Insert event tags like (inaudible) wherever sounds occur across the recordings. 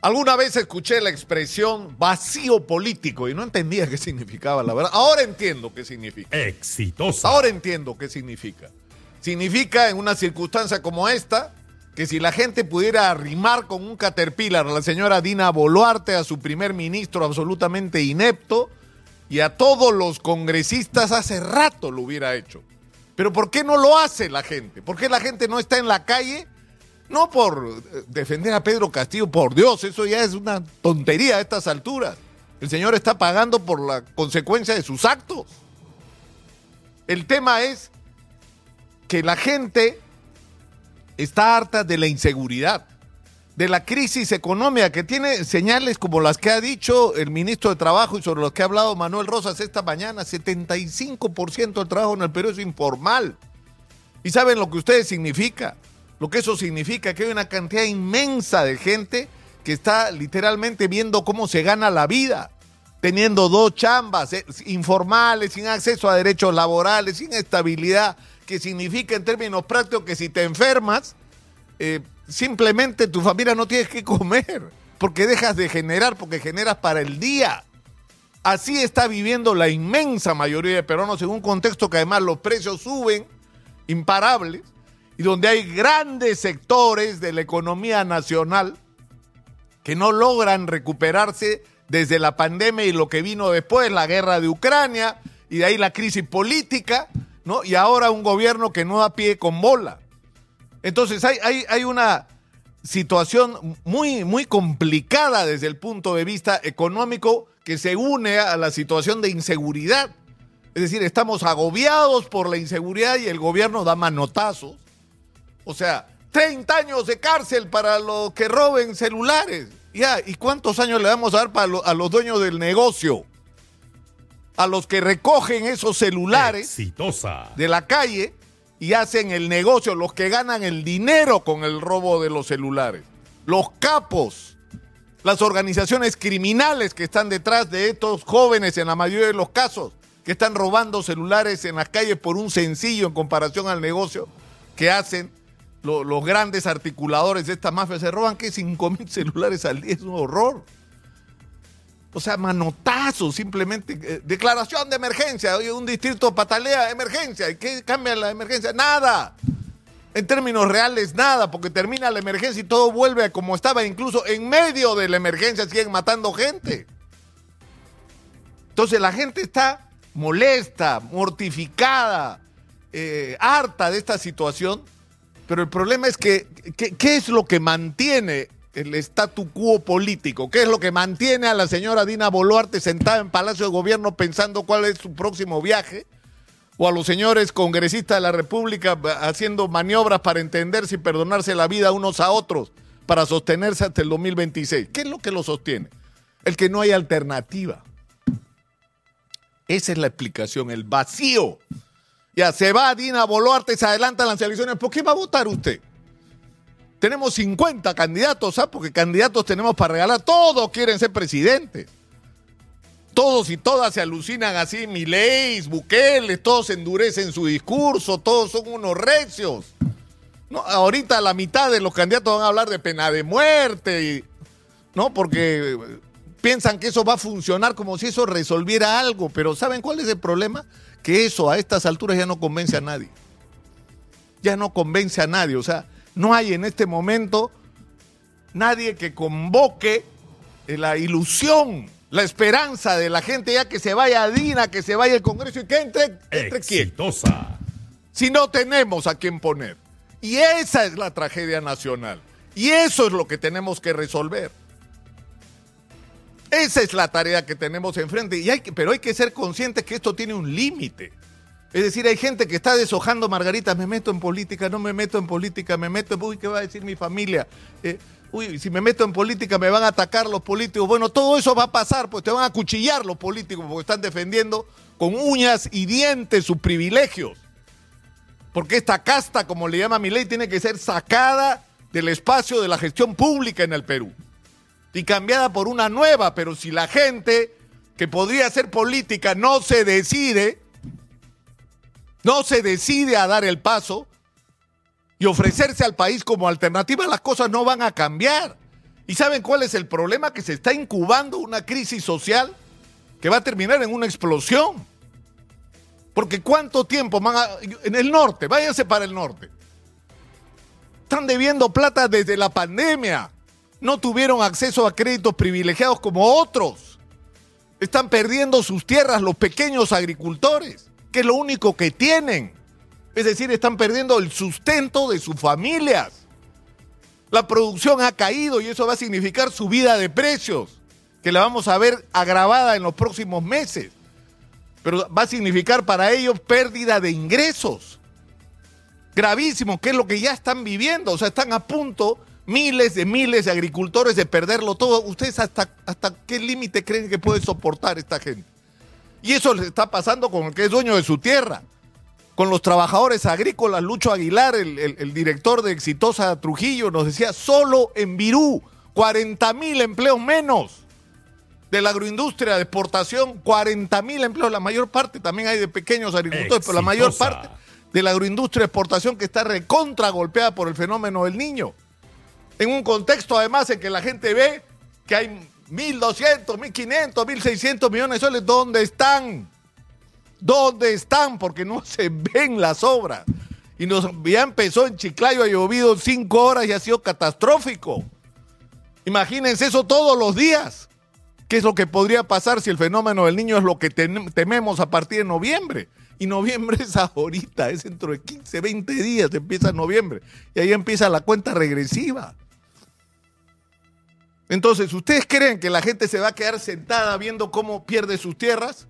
Alguna vez escuché la expresión vacío político y no entendía qué significaba, la verdad. Ahora entiendo qué significa. Exitosa. Ahora entiendo qué significa. Significa en una circunstancia como esta que si la gente pudiera arrimar con un caterpillar a la señora Dina Boluarte, a su primer ministro absolutamente inepto y a todos los congresistas hace rato lo hubiera hecho. Pero ¿por qué no lo hace la gente? ¿Por qué la gente no está en la calle? No por eh, defender a Pedro Castillo, por Dios, eso ya es una tontería a estas alturas. El señor está pagando por la consecuencia de sus actos. El tema es que la gente está harta de la inseguridad, de la crisis económica, que tiene señales como las que ha dicho el ministro de Trabajo y sobre los que ha hablado Manuel Rosas esta mañana. 75% del trabajo en el Perú es informal. ¿Y saben lo que ustedes significa? Lo que eso significa que hay una cantidad inmensa de gente que está literalmente viendo cómo se gana la vida, teniendo dos chambas eh, informales, sin acceso a derechos laborales, sin estabilidad, que significa en términos prácticos que si te enfermas, eh, simplemente tu familia no tienes que comer, porque dejas de generar, porque generas para el día. Así está viviendo la inmensa mayoría de peruanos en un contexto que además los precios suben imparables y donde hay grandes sectores de la economía nacional que no logran recuperarse desde la pandemia y lo que vino después, la guerra de Ucrania, y de ahí la crisis política, ¿no? Y ahora un gobierno que no da pie con bola. Entonces hay, hay, hay una situación muy, muy complicada desde el punto de vista económico que se une a la situación de inseguridad. Es decir, estamos agobiados por la inseguridad y el gobierno da manotazos o sea, 30 años de cárcel para los que roben celulares. Ya, ¿y cuántos años le vamos a dar para a los dueños del negocio? A los que recogen esos celulares Exitosa. de la calle y hacen el negocio, los que ganan el dinero con el robo de los celulares. Los capos, las organizaciones criminales que están detrás de estos jóvenes en la mayoría de los casos, que están robando celulares en las calles por un sencillo en comparación al negocio que hacen los grandes articuladores de esta mafia se roban que 5 mil (laughs) celulares al día, es un horror. O sea, manotazo, simplemente. Eh, declaración de emergencia. Oye, un distrito patalea emergencia. ¿Y qué cambia la emergencia? Nada. En términos reales, nada, porque termina la emergencia y todo vuelve a como estaba. Incluso en medio de la emergencia siguen matando gente. Entonces la gente está molesta, mortificada, eh, harta de esta situación pero el problema es que, ¿qué es lo que mantiene el statu quo político? ¿Qué es lo que mantiene a la señora Dina Boluarte sentada en Palacio de Gobierno pensando cuál es su próximo viaje? ¿O a los señores congresistas de la República haciendo maniobras para entenderse y perdonarse la vida unos a otros para sostenerse hasta el 2026? ¿Qué es lo que lo sostiene? El que no hay alternativa. Esa es la explicación, el vacío ya se va Dina Boluarte, se adelantan las elecciones. ¿Por qué va a votar usted? Tenemos 50 candidatos, ¿sabes? Porque candidatos tenemos para regalar. Todos quieren ser presidentes. Todos y todas se alucinan así, Mileis, Bukele, todos endurecen su discurso, todos son unos recios. No, ahorita la mitad de los candidatos van a hablar de pena de muerte, ¿no? Porque piensan que eso va a funcionar como si eso resolviera algo, pero ¿saben cuál es el problema? que eso a estas alturas ya no convence a nadie. Ya no convence a nadie. O sea, no hay en este momento nadie que convoque la ilusión, la esperanza de la gente ya que se vaya a Dina, que se vaya al Congreso y que entre, entre Exitosa. Si no tenemos a quién poner. Y esa es la tragedia nacional. Y eso es lo que tenemos que resolver. Esa es la tarea que tenemos enfrente. Y hay pero hay que ser conscientes que esto tiene un límite. Es decir, hay gente que está deshojando, Margarita, me meto en política, no me meto en política, me meto en... Uy, ¿qué va a decir mi familia? Eh, uy, si me meto en política me van a atacar los políticos. Bueno, todo eso va a pasar, pues te van a cuchillar los políticos porque están defendiendo con uñas y dientes sus privilegios. Porque esta casta, como le llama mi ley, tiene que ser sacada del espacio de la gestión pública en el Perú y cambiada por una nueva, pero si la gente que podría hacer política no se decide, no se decide a dar el paso y ofrecerse al país como alternativa, las cosas no van a cambiar. ¿Y saben cuál es el problema? Que se está incubando una crisis social que va a terminar en una explosión. Porque cuánto tiempo van a... En el norte, váyanse para el norte. Están debiendo plata desde la pandemia. No tuvieron acceso a créditos privilegiados como otros. Están perdiendo sus tierras los pequeños agricultores, que es lo único que tienen. Es decir, están perdiendo el sustento de sus familias. La producción ha caído y eso va a significar subida de precios, que la vamos a ver agravada en los próximos meses. Pero va a significar para ellos pérdida de ingresos. Gravísimo, que es lo que ya están viviendo. O sea, están a punto miles de miles de agricultores de perderlo todo. ¿Ustedes hasta, hasta qué límite creen que puede soportar esta gente? Y eso les está pasando con el que es dueño de su tierra con los trabajadores agrícolas. Lucho Aguilar, el, director de Exitosa Trujillo, nos decía, solo en Virú, 40 mil empleos menos. De la agroindustria de exportación, 40 mil empleos. La mayor parte también hay de pequeños agricultores, pero la mayor parte de la agroindustria de exportación que está recontra golpeada por el fenómeno del niño. En un contexto, además, en que la gente ve que hay 1.200, 1.500, 1.600 millones de soles. ¿Dónde están? ¿Dónde están? Porque no se ven las obras. Y nos, ya empezó en Chiclayo, ha llovido cinco horas y ha sido catastrófico. Imagínense eso todos los días. ¿Qué es lo que podría pasar si el fenómeno del niño es lo que tememos a partir de noviembre? Y noviembre es ahorita, es dentro de 15, 20 días, empieza noviembre. Y ahí empieza la cuenta regresiva. Entonces, ¿ustedes creen que la gente se va a quedar sentada viendo cómo pierde sus tierras?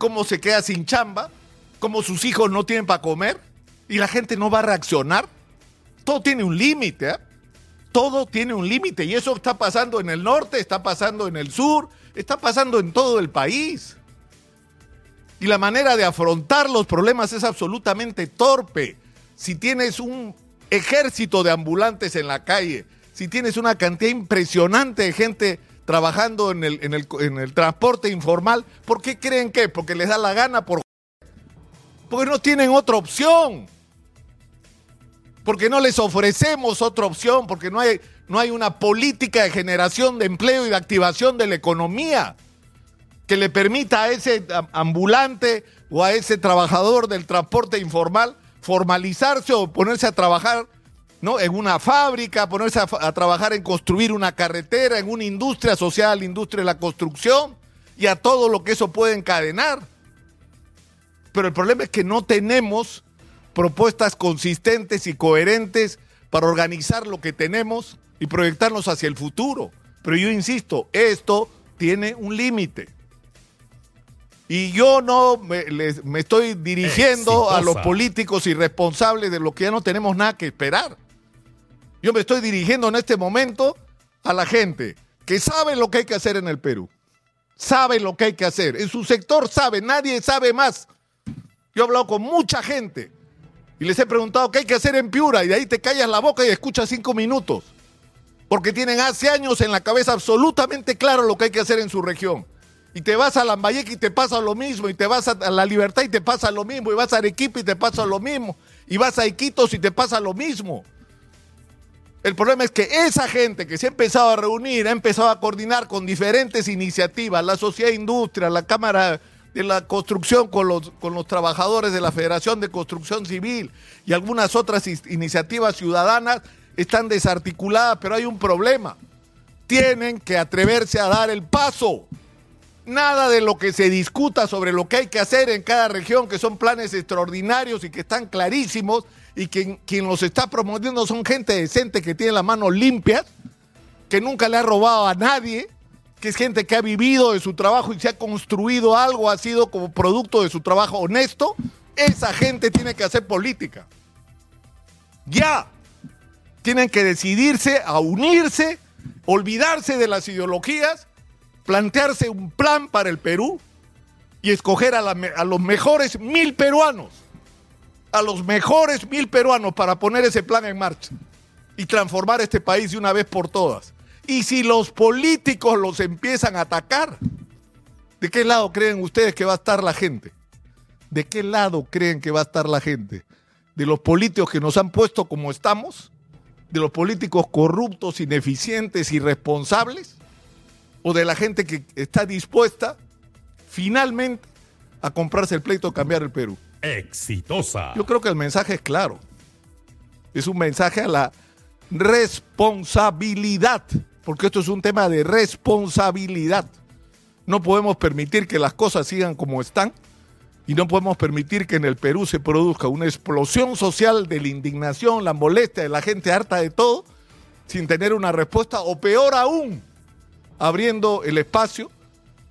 cómo se queda sin chamba, cómo sus hijos no tienen para comer y la gente no va a reaccionar. Todo tiene un límite, ¿eh? Todo tiene un límite y eso está pasando en el norte, está pasando en el sur, está pasando en todo el país. Y la manera de afrontar los problemas es absolutamente torpe. Si tienes un ejército de ambulantes en la calle, si tienes una cantidad impresionante de gente trabajando en el, en el, transporte informal, ¿por qué creen que? Porque les da la gana, por... porque no tienen otra opción. Porque no les ofrecemos otra opción, porque no hay, no hay una política de generación de empleo y de activación de la economía que le permita a ese ambulante o a ese trabajador del transporte informal formalizarse o ponerse a trabajar ¿no? En una fábrica, ponerse a, trabajar en construir una carretera, en una industria social, industria de la construcción y a todo lo que eso puede encadenar. Pero el problema es que no tenemos propuestas consistentes y coherentes para organizar lo que tenemos y proyectarnos hacia el futuro. Pero yo insisto, esto tiene un límite. Y yo no me, estoy dirigiendo a los políticos irresponsables de lo que ya no tenemos nada que esperar. Yo me estoy dirigiendo en este momento a la gente que sabe lo que hay que hacer en el Perú. Sabe lo que hay que hacer. En su sector sabe, nadie sabe más. Yo he hablado con mucha gente y les he preguntado qué hay que hacer en Piura y de ahí te callas la boca y escuchas cinco minutos. Porque tienen hace años en la cabeza absolutamente claro lo que hay que hacer en su región. Y te vas a Lambayeque y te pasa lo mismo, y te vas a La Libertad y te pasa lo mismo, y vas a Arequipa y te pasa lo mismo, y vas a Iquitos y te pasa lo mismo. El problema es que esa gente que se ha empezado a reunir, ha empezado a coordinar con diferentes iniciativas, la sociedad industria, la Cámara de la Construcción con los, con los trabajadores de la Federación de Construcción Civil y algunas otras iniciativas ciudadanas, están desarticuladas, pero hay un problema. Tienen que atreverse a dar el paso. Nada de lo que se discuta sobre lo que hay que hacer en cada región, que son planes extraordinarios y que están clarísimos, y quien, quien los está promoviendo son gente decente que tiene las manos limpias, que nunca le ha robado a nadie, que es gente que ha vivido de su trabajo y se ha construido algo, ha sido como producto de su trabajo honesto, esa gente tiene que hacer política. Ya. Tienen que decidirse a unirse, olvidarse de las ideologías, plantearse un plan para el Perú y escoger a, a los mejores mil peruanos a los mejores mil peruanos para poner ese plan en marcha y transformar este país de una vez por todas. Y si los políticos los empiezan a atacar, ¿de qué lado creen ustedes que va a estar la gente? ¿De qué lado creen que va a estar la gente? ¿De los políticos que nos han puesto como estamos? de los políticos corruptos, ineficientes, irresponsables, o de la gente que está dispuesta finalmente a comprarse el pleito cambiar el Perú. Exitosa. Yo creo que el mensaje es claro. Es un mensaje a la responsabilidad, porque esto es un tema de responsabilidad. No podemos permitir que las cosas sigan como están y no podemos permitir que en el Perú se produzca una explosión social de la indignación, la molestia de la gente harta de todo, sin tener una respuesta, o peor aún, abriendo el espacio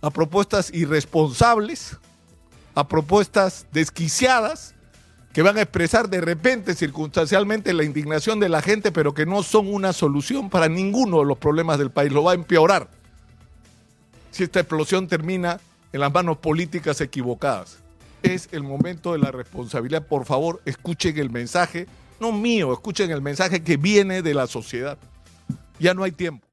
a propuestas irresponsables, a propuestas desquiciadas, que van a expresar de repente, circunstancialmente, la indignación de la gente, pero que no son una solución para ninguno de los problemas del país, lo va a empeorar si esta explosión termina en las manos políticas equivocadas. Es el momento de la responsabilidad. Por favor, escuchen el mensaje, no mío, escuchen el mensaje que viene de la sociedad. Ya no hay tiempo.